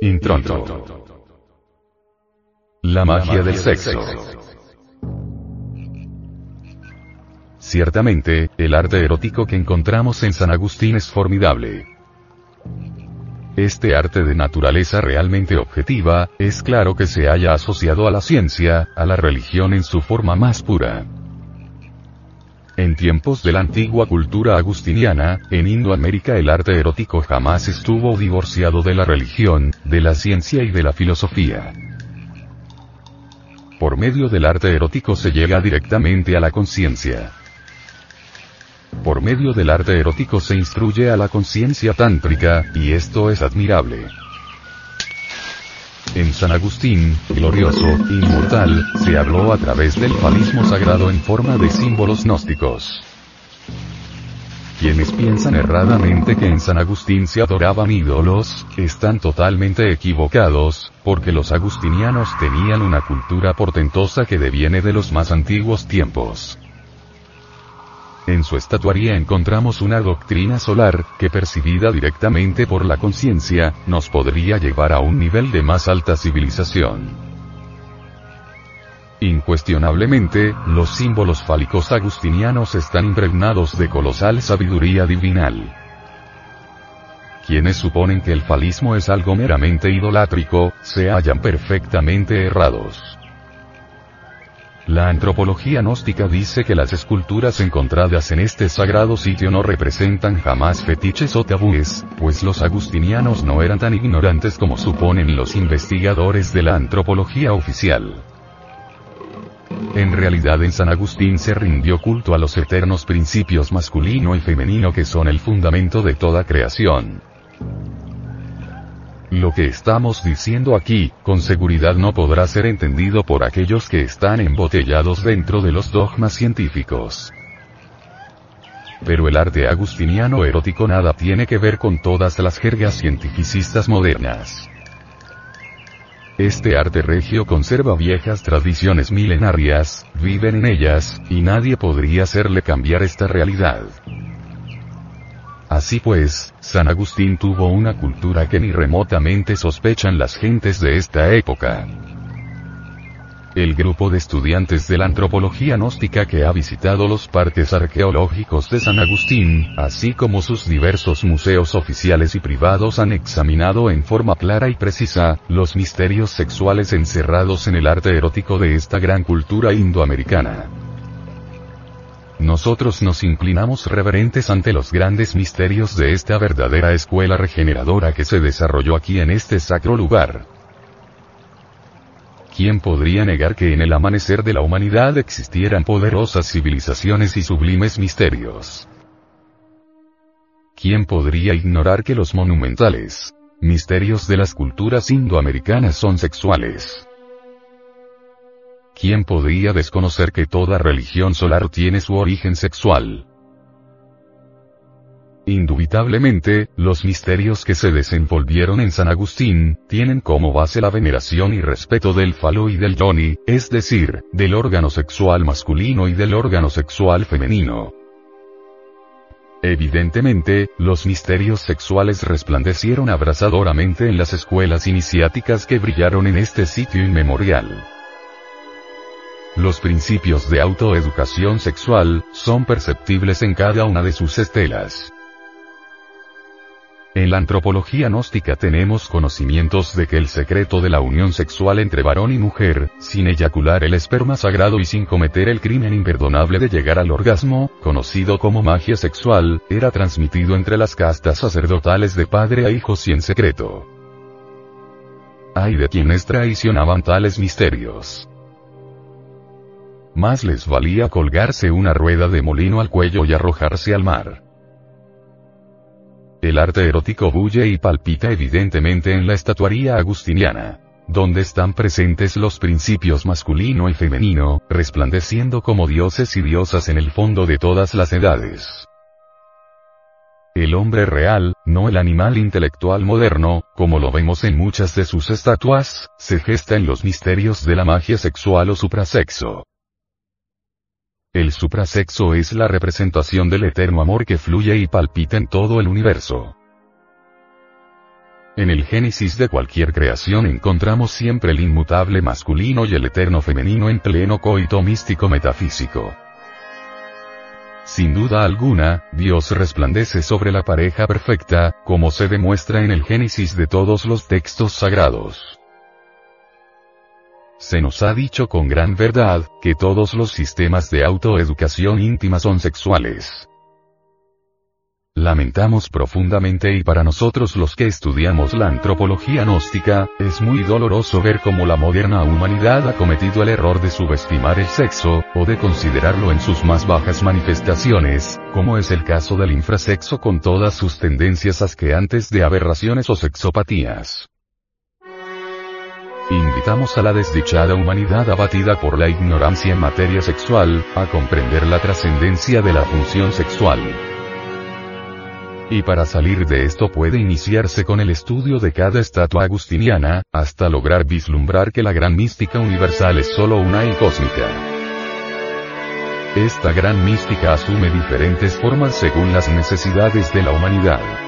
Intronto. La magia del sexo. Ciertamente, el arte erótico que encontramos en San Agustín es formidable. Este arte de naturaleza realmente objetiva, es claro que se haya asociado a la ciencia, a la religión en su forma más pura. En tiempos de la antigua cultura agustiniana, en Indoamérica el arte erótico jamás estuvo divorciado de la religión, de la ciencia y de la filosofía. Por medio del arte erótico se llega directamente a la conciencia. Por medio del arte erótico se instruye a la conciencia tántrica, y esto es admirable. En San Agustín, glorioso, inmortal, se habló a través del falismo sagrado en forma de símbolos gnósticos. Quienes piensan erradamente que en San Agustín se adoraban ídolos, están totalmente equivocados, porque los agustinianos tenían una cultura portentosa que deviene de los más antiguos tiempos. En su estatuaría encontramos una doctrina solar, que percibida directamente por la conciencia, nos podría llevar a un nivel de más alta civilización. Incuestionablemente, los símbolos fálicos agustinianos están impregnados de colosal sabiduría divinal. Quienes suponen que el falismo es algo meramente idolátrico, se hallan perfectamente errados. La antropología gnóstica dice que las esculturas encontradas en este sagrado sitio no representan jamás fetiches o tabúes, pues los agustinianos no eran tan ignorantes como suponen los investigadores de la antropología oficial. En realidad en San Agustín se rindió culto a los eternos principios masculino y femenino que son el fundamento de toda creación. Lo que estamos diciendo aquí, con seguridad no podrá ser entendido por aquellos que están embotellados dentro de los dogmas científicos. Pero el arte agustiniano erótico nada tiene que ver con todas las jergas cientificistas modernas. Este arte regio conserva viejas tradiciones milenarias, viven en ellas, y nadie podría hacerle cambiar esta realidad. Así pues, San Agustín tuvo una cultura que ni remotamente sospechan las gentes de esta época. El grupo de estudiantes de la antropología gnóstica que ha visitado los parques arqueológicos de San Agustín, así como sus diversos museos oficiales y privados han examinado en forma clara y precisa, los misterios sexuales encerrados en el arte erótico de esta gran cultura indoamericana. Nosotros nos inclinamos reverentes ante los grandes misterios de esta verdadera escuela regeneradora que se desarrolló aquí en este sacro lugar. ¿Quién podría negar que en el amanecer de la humanidad existieran poderosas civilizaciones y sublimes misterios? ¿Quién podría ignorar que los monumentales misterios de las culturas indoamericanas son sexuales? ¿Quién podría desconocer que toda religión solar tiene su origen sexual? Indubitablemente, los misterios que se desenvolvieron en San Agustín, tienen como base la veneración y respeto del falo y del yoni, es decir, del órgano sexual masculino y del órgano sexual femenino. Evidentemente, los misterios sexuales resplandecieron abrasadoramente en las escuelas iniciáticas que brillaron en este sitio inmemorial. Los principios de autoeducación sexual, son perceptibles en cada una de sus estelas. En la antropología gnóstica tenemos conocimientos de que el secreto de la unión sexual entre varón y mujer, sin eyacular el esperma sagrado y sin cometer el crimen imperdonable de llegar al orgasmo, conocido como magia sexual, era transmitido entre las castas sacerdotales de padre a hijos y en secreto. Hay de quienes traicionaban tales misterios más les valía colgarse una rueda de molino al cuello y arrojarse al mar. El arte erótico bulle y palpita evidentemente en la estatuaría agustiniana, donde están presentes los principios masculino y femenino, resplandeciendo como dioses y diosas en el fondo de todas las edades. El hombre real, no el animal intelectual moderno, como lo vemos en muchas de sus estatuas, se gesta en los misterios de la magia sexual o suprasexo. El suprasexo es la representación del eterno amor que fluye y palpita en todo el universo. En el génesis de cualquier creación encontramos siempre el inmutable masculino y el eterno femenino en pleno coito místico metafísico. Sin duda alguna, Dios resplandece sobre la pareja perfecta, como se demuestra en el génesis de todos los textos sagrados. Se nos ha dicho con gran verdad, que todos los sistemas de autoeducación íntima son sexuales. Lamentamos profundamente y para nosotros los que estudiamos la antropología gnóstica, es muy doloroso ver cómo la moderna humanidad ha cometido el error de subestimar el sexo, o de considerarlo en sus más bajas manifestaciones, como es el caso del infrasexo con todas sus tendencias asqueantes de aberraciones o sexopatías. Invitamos a la desdichada humanidad abatida por la ignorancia en materia sexual, a comprender la trascendencia de la función sexual. Y para salir de esto puede iniciarse con el estudio de cada estatua agustiniana, hasta lograr vislumbrar que la gran mística universal es solo una y cósmica. Esta gran mística asume diferentes formas según las necesidades de la humanidad.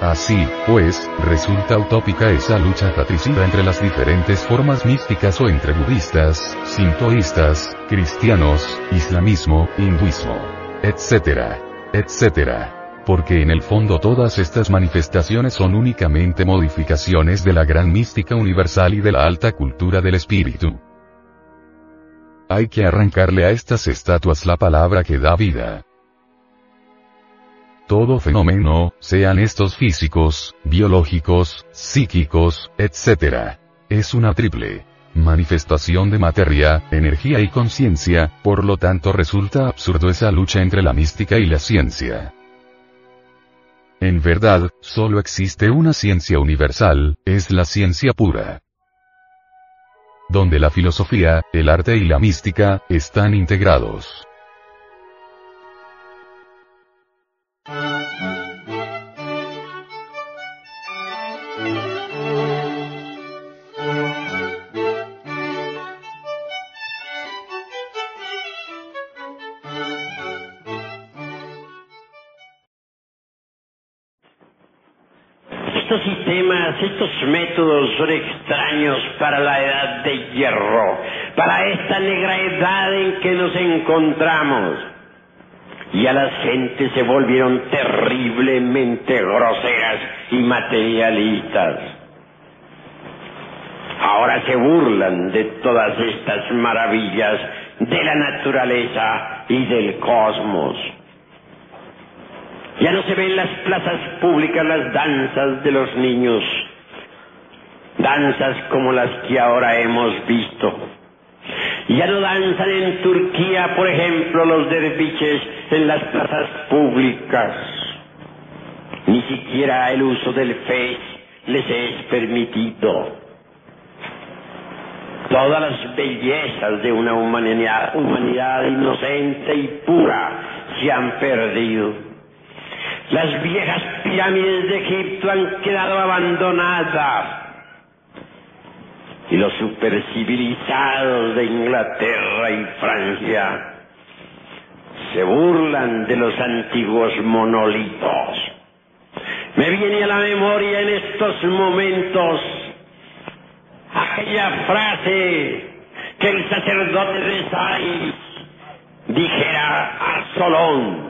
Así, pues, resulta utópica esa lucha fratricida entre las diferentes formas místicas o entre budistas, sintoístas, cristianos, islamismo, hinduismo, etc etc. Porque en el fondo todas estas manifestaciones son únicamente modificaciones de la gran mística universal y de la alta cultura del espíritu. Hay que arrancarle a estas estatuas la palabra que da vida. Todo fenómeno, sean estos físicos, biológicos, psíquicos, etc. Es una triple manifestación de materia, energía y conciencia, por lo tanto resulta absurdo esa lucha entre la mística y la ciencia. En verdad, solo existe una ciencia universal, es la ciencia pura. Donde la filosofía, el arte y la mística, están integrados. Estos métodos son extraños para la edad de hierro, para esta negra edad en que nos encontramos. Y a las gentes se volvieron terriblemente groseras y materialistas. Ahora se burlan de todas estas maravillas de la naturaleza y del cosmos. Ya no se ven en las plazas públicas las danzas de los niños, danzas como las que ahora hemos visto. Ya no danzan en Turquía, por ejemplo, los derviches en las plazas públicas. Ni siquiera el uso del fe les es permitido. Todas las bellezas de una humanidad, humanidad inocente y pura se han perdido. Las viejas pirámides de Egipto han quedado abandonadas. Y los supercivilizados de Inglaterra y Francia se burlan de los antiguos monolitos. Me viene a la memoria en estos momentos aquella frase que el sacerdote de Sais dijera a Solón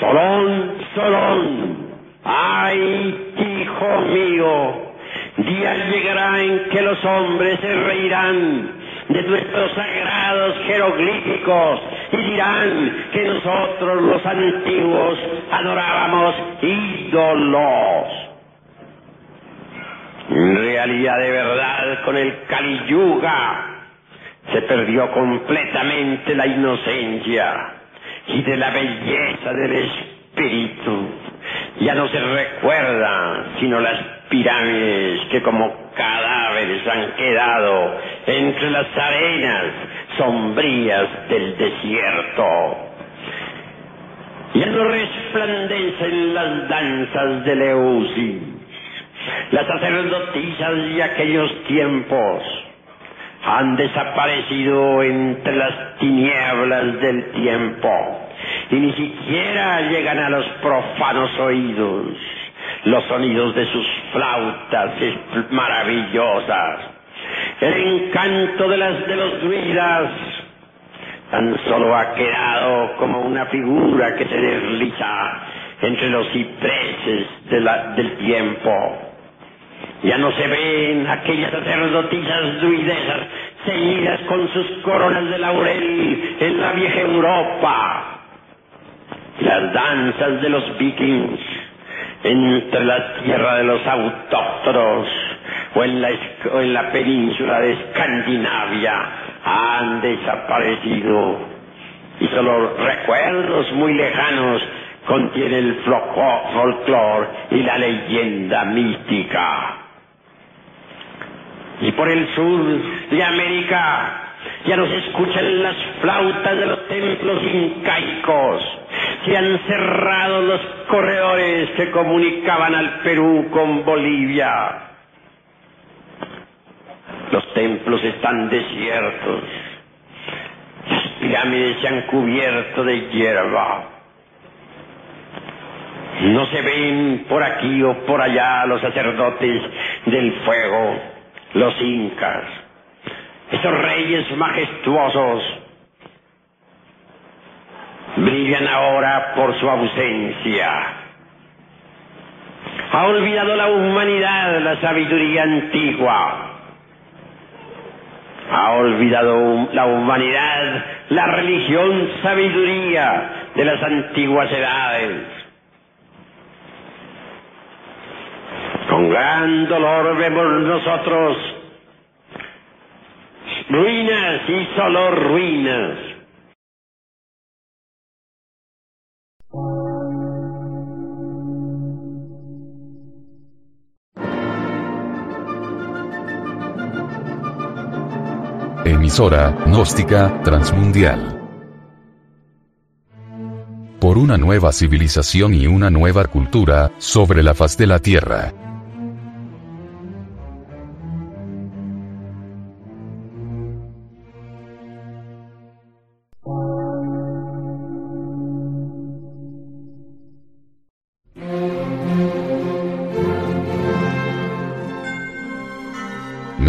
Solón, Solón, ay, hijo mío, día llegará en que los hombres se reirán de nuestros sagrados jeroglíficos y dirán que nosotros los antiguos adorábamos ídolos. En realidad de verdad con el Kali Yuga se perdió completamente la inocencia y de la belleza del espíritu. Ya no se recuerda sino las pirámides que como cadáveres han quedado entre las arenas sombrías del desierto. Ya no resplandecen las danzas de Leusis, las sacerdotisas de aquellos tiempos han desaparecido entre las tinieblas del tiempo y ni siquiera llegan a los profanos oídos. los sonidos de sus flautas maravillosas, el encanto de las de los druidas, tan solo ha quedado como una figura que se desliza entre los cipreses del tiempo. Ya no se ven aquellas sacerdotisas druidesas ceñidas con sus coronas de laurel en la vieja Europa. Las danzas de los vikings entre la tierra de los autóctonos o en la, en la península de Escandinavia han desaparecido y solo recuerdos muy lejanos contiene el folclore y la leyenda mística. Y por el sur de América ya no se escuchan las flautas de los templos incaicos. Se han cerrado los corredores que comunicaban al Perú con Bolivia. Los templos están desiertos. Las pirámides se han cubierto de hierba. No se ven por aquí o por allá los sacerdotes del fuego, los incas, esos reyes majestuosos brillan ahora por su ausencia. Ha olvidado la humanidad la sabiduría antigua. Ha olvidado la humanidad la religión sabiduría de las antiguas edades. Gran dolor vemos nosotros ruinas y solo ruinas. Emisora, gnóstica, transmundial. Por una nueva civilización y una nueva cultura, sobre la faz de la Tierra.